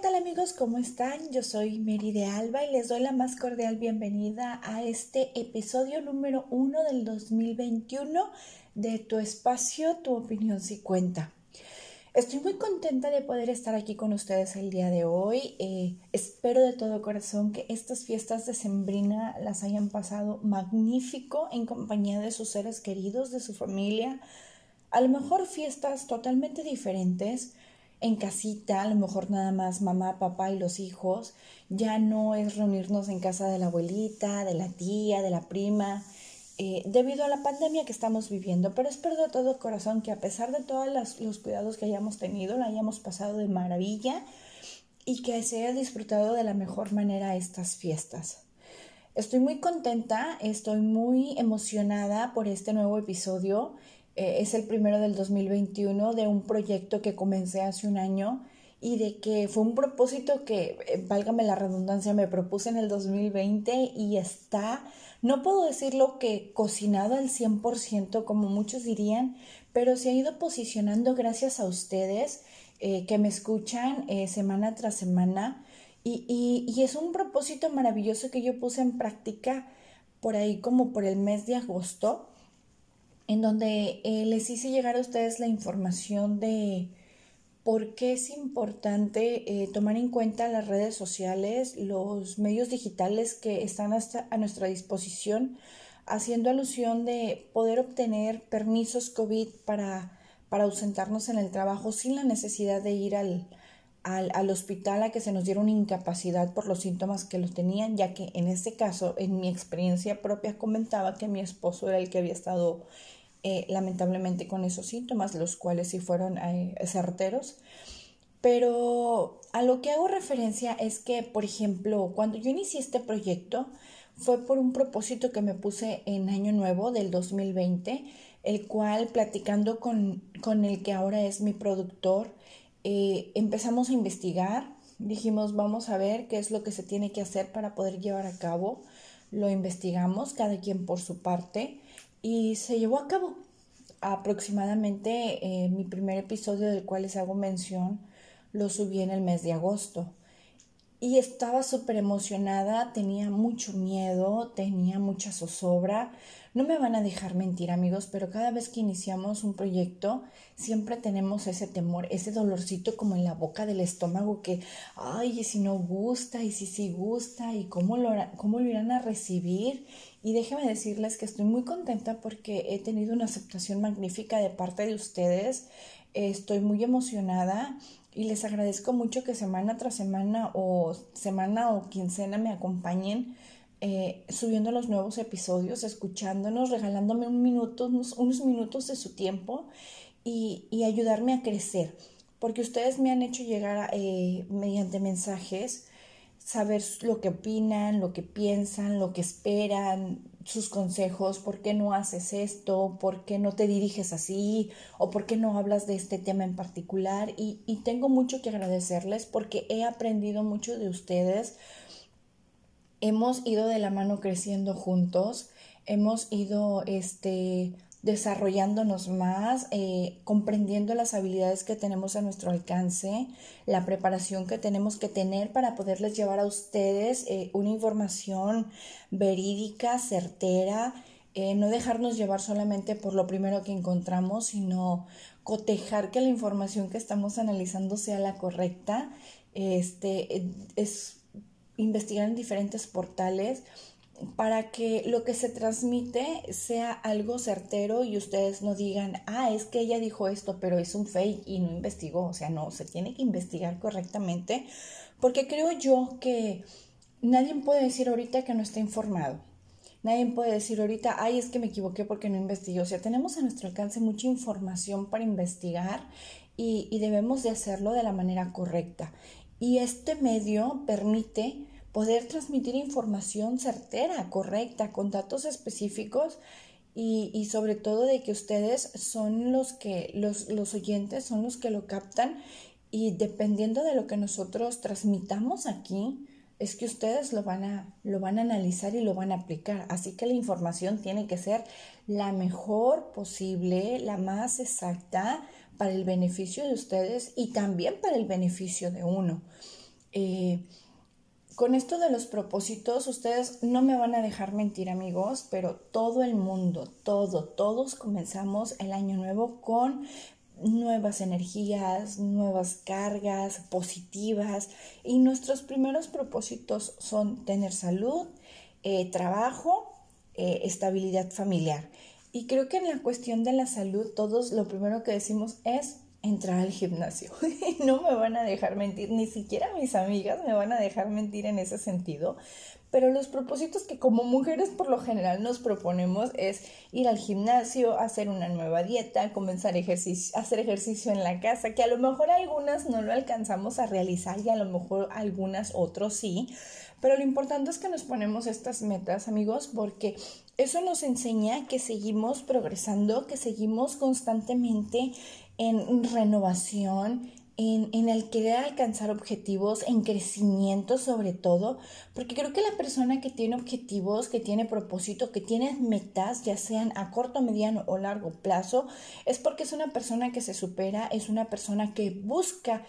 tal amigos? ¿Cómo están? Yo soy Mary de Alba y les doy la más cordial bienvenida a este episodio número uno del 2021 de Tu Espacio, Tu Opinión Si Cuenta. Estoy muy contenta de poder estar aquí con ustedes el día de hoy. Eh, espero de todo corazón que estas fiestas de Sembrina las hayan pasado magnífico en compañía de sus seres queridos, de su familia. A lo mejor fiestas totalmente diferentes en casita, a lo mejor nada más mamá, papá y los hijos, ya no es reunirnos en casa de la abuelita, de la tía, de la prima, eh, debido a la pandemia que estamos viviendo. Pero espero de todo corazón que a pesar de todos los cuidados que hayamos tenido, la hayamos pasado de maravilla y que se haya disfrutado de la mejor manera estas fiestas. Estoy muy contenta, estoy muy emocionada por este nuevo episodio eh, es el primero del 2021 de un proyecto que comencé hace un año y de que fue un propósito que, eh, válgame la redundancia, me propuse en el 2020 y está, no puedo decirlo que cocinado al 100% como muchos dirían, pero se ha ido posicionando gracias a ustedes eh, que me escuchan semana tras semana y, y, y es un propósito maravilloso que yo puse en práctica por ahí como por el mes de agosto en donde eh, les hice llegar a ustedes la información de por qué es importante eh, tomar en cuenta las redes sociales, los medios digitales que están hasta a nuestra disposición, haciendo alusión de poder obtener permisos COVID para, para ausentarnos en el trabajo sin la necesidad de ir al, al, al, hospital a que se nos diera una incapacidad por los síntomas que los tenían, ya que en este caso, en mi experiencia propia, comentaba que mi esposo era el que había estado eh, lamentablemente con esos síntomas, los cuales sí fueron eh, certeros. Pero a lo que hago referencia es que, por ejemplo, cuando yo inicié este proyecto, fue por un propósito que me puse en Año Nuevo del 2020, el cual platicando con, con el que ahora es mi productor, eh, empezamos a investigar, dijimos vamos a ver qué es lo que se tiene que hacer para poder llevar a cabo, lo investigamos, cada quien por su parte, y se llevó a cabo. Aproximadamente eh, mi primer episodio del cual les hago mención lo subí en el mes de agosto. Y estaba súper emocionada, tenía mucho miedo, tenía mucha zozobra. No me van a dejar mentir amigos, pero cada vez que iniciamos un proyecto siempre tenemos ese temor, ese dolorcito como en la boca del estómago que, ay, y si no gusta, y si sí gusta, y cómo lo, cómo lo irán a recibir. Y déjenme decirles que estoy muy contenta porque he tenido una aceptación magnífica de parte de ustedes. Estoy muy emocionada y les agradezco mucho que semana tras semana o semana o quincena me acompañen eh, subiendo los nuevos episodios, escuchándonos, regalándome un minuto, unos, minutos de su tiempo y, ayudarme a crecer. Porque ustedes me han hecho llegar eh, mediante mensajes saber lo que opinan, lo que piensan, lo que esperan, sus consejos, por qué no haces esto, por qué no te diriges así o por qué no hablas de este tema en particular. Y tengo mucho que agradecerles porque he aprendido mucho de ustedes. Hemos ido de la mano creciendo juntos, hemos ido este, desarrollándonos más, eh, comprendiendo las habilidades que tenemos a nuestro alcance, la preparación que tenemos que tener para poderles llevar a ustedes eh, una información verídica, certera, eh, no dejarnos llevar solamente por lo primero que encontramos, sino cotejar que la información que estamos analizando sea la correcta, este, es investigar en diferentes portales, para que lo que se transmite sea algo certero y ustedes no digan, ah, es que ella dijo esto, pero es un fake y no investigó. O sea, no, se tiene que investigar correctamente porque creo yo que nadie puede decir ahorita que no está informado. Nadie puede decir ahorita, ay, es que me equivoqué porque no investigué. O sea, tenemos a nuestro alcance mucha información para investigar y, y debemos de hacerlo de la manera correcta. Y este medio permite poder transmitir información certera, correcta, con datos específicos y, y, sobre todo de que ustedes son los que, los, los oyentes son los que lo captan y dependiendo de lo que nosotros transmitamos aquí, es que ustedes lo van a, lo van a analizar y lo van a aplicar. Así que la información tiene que ser la mejor posible, la más exacta para el beneficio de ustedes y también para el beneficio de uno. Eh, con esto de los propósitos, ustedes no me van a dejar mentir amigos, pero todo el mundo, todo, todos comenzamos el año nuevo con nuevas energías, nuevas cargas positivas y nuestros primeros propósitos son tener salud, eh, trabajo, eh, estabilidad familiar. Y creo que en la cuestión de la salud todos lo primero que decimos es entrar al gimnasio. no me van a dejar mentir, ni siquiera mis amigas me van a dejar mentir en ese sentido. Pero los propósitos que como mujeres por lo general nos proponemos es ir al gimnasio, hacer una nueva dieta, comenzar ejercicio, hacer ejercicio en la casa, que a lo mejor algunas no lo alcanzamos a realizar y a lo mejor algunas otros sí. Pero lo importante es que nos ponemos estas metas, amigos, porque eso nos enseña que seguimos progresando, que seguimos constantemente en renovación, en, el querer alcanzar objetivos, en crecimiento sobre todo, porque creo que la persona que tiene objetivos, que tiene propósito, que tiene metas, ya sean a corto, mediano o largo plazo, es porque es una persona que se supera, es una persona que busca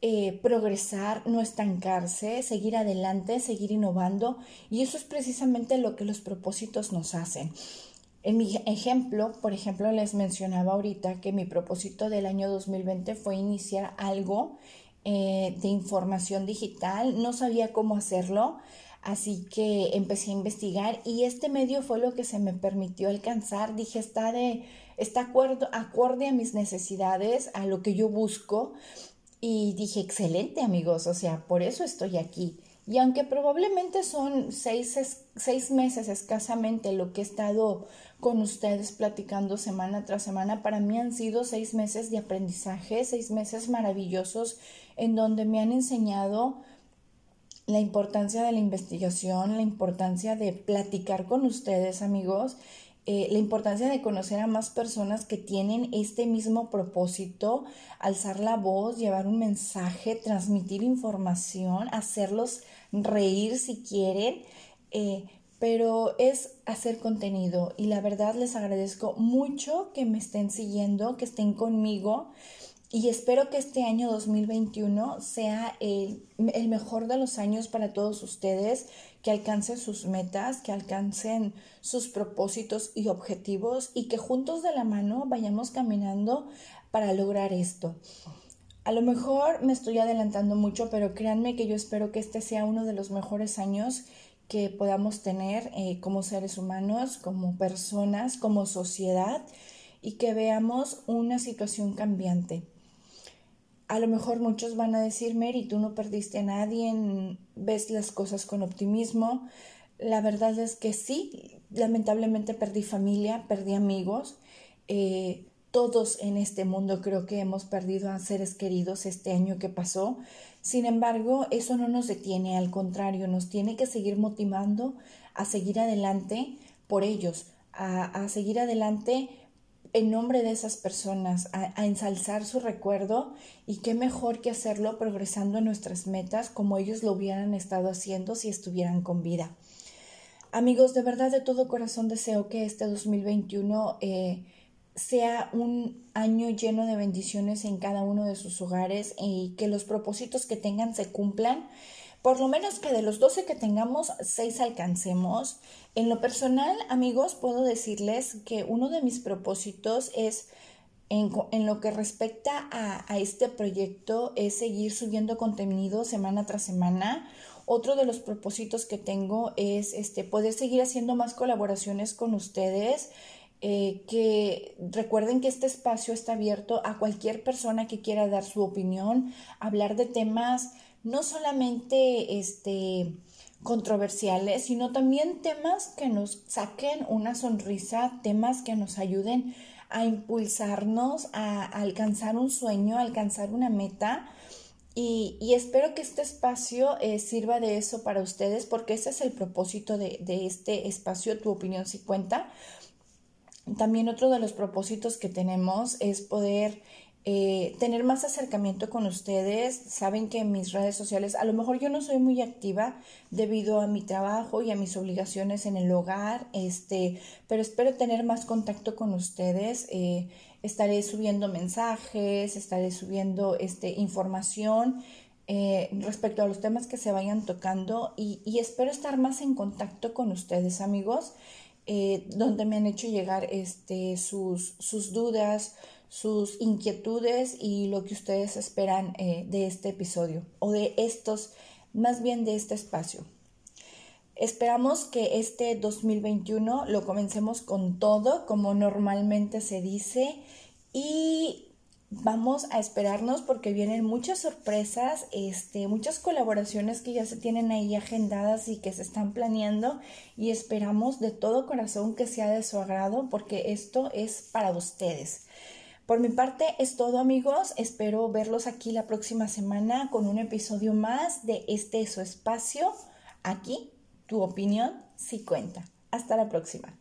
eh, progresar, no estancarse, seguir adelante, seguir innovando, y eso es precisamente lo que los propósitos nos hacen. En mi ejemplo, por ejemplo, les mencionaba ahorita que mi propósito del año 2020 fue iniciar algo eh, de información digital. No sabía cómo hacerlo, así que empecé a investigar y este medio fue lo que se me permitió alcanzar. Dije, está, de, está acuerdo, acorde a mis necesidades, a lo que yo busco. Y dije, excelente amigos, o sea, por eso estoy aquí. Y aunque probablemente son seis, seis, meses escasamente lo que he estado con ustedes platicando semana tras semana, para mí han sido seis meses de aprendizaje, seis meses maravillosos en donde me han enseñado la importancia de la investigación, la importancia de platicar con ustedes amigos eh, la importancia de conocer a más personas que tienen este mismo propósito, alzar la voz, llevar un mensaje, transmitir información, hacerlos reír si quieren, eh, pero es hacer contenido. Y la verdad les agradezco mucho que me estén siguiendo, que estén conmigo y espero que este año 2021 sea el, mejor de los años para todos ustedes, que alcancen sus metas, que alcancen sus propósitos y objetivos y que juntos de la mano vayamos caminando para lograr esto. A lo mejor me estoy adelantando mucho, pero créanme que yo espero que este sea uno de los mejores años que podamos tener eh, como seres humanos, como personas, como sociedad y que veamos una situación cambiante a lo mejor muchos van a decir, Mary, tú no perdiste a nadie, ves las cosas con optimismo. La verdad es que sí, lamentablemente perdí familia, perdí amigos. Eh, todos en este mundo creo que hemos perdido a seres queridos este año que pasó. Sin embargo, eso no nos detiene, al contrario, nos tiene que seguir motivando a seguir adelante por ellos, a, a seguir adelante en nombre de esas personas, a, ensalzar su recuerdo y qué mejor que hacerlo progresando en nuestras metas como ellos lo hubieran estado haciendo si estuvieran con vida. Amigos, de verdad de todo corazón deseo que este 2021 eh, sea un año lleno de bendiciones en cada uno de sus hogares y que los propósitos que tengan se cumplan por lo menos que de los 12 que tengamos, 6 alcancemos. En lo personal, amigos, puedo decirles que uno de mis propósitos es, en, lo que respecta a, este proyecto, es seguir subiendo contenido semana tras semana. Otro de los propósitos que tengo es este, poder seguir haciendo más colaboraciones con ustedes. Eh, que recuerden que este espacio está abierto a cualquier persona que quiera dar su opinión, hablar de temas no solamente este, controversiales, sino también temas que nos saquen una sonrisa, temas que nos ayuden a impulsarnos a, alcanzar un sueño, a alcanzar una meta. Y, espero que este espacio eh, sirva de eso para ustedes, porque ese es el propósito de, de este espacio, tu opinión si cuenta. También otro de los propósitos que tenemos es poder eh, tener más acercamiento con ustedes. Saben que en mis redes sociales, a lo mejor yo no soy muy activa debido a mi trabajo y a mis obligaciones en el hogar, este, pero espero tener más contacto con ustedes. Eh, estaré subiendo mensajes, estaré subiendo este, información eh, respecto a los temas que se vayan tocando y, espero estar más en contacto con ustedes amigos, donde me han hecho llegar este, sus, sus, dudas, sus inquietudes y lo que ustedes esperan eh, de este episodio o de estos, más bien de este espacio. Esperamos que este 2021 lo comencemos con todo, como normalmente se dice, y vamos a esperarnos porque vienen muchas sorpresas, este, muchas colaboraciones que ya se tienen ahí agendadas y que se están planeando y esperamos de todo corazón que sea de su agrado porque esto es para ustedes. Por mi parte es todo amigos, espero verlos aquí la próxima semana con un episodio más de este su espacio. Aquí tu opinión sí cuenta. Hasta la próxima.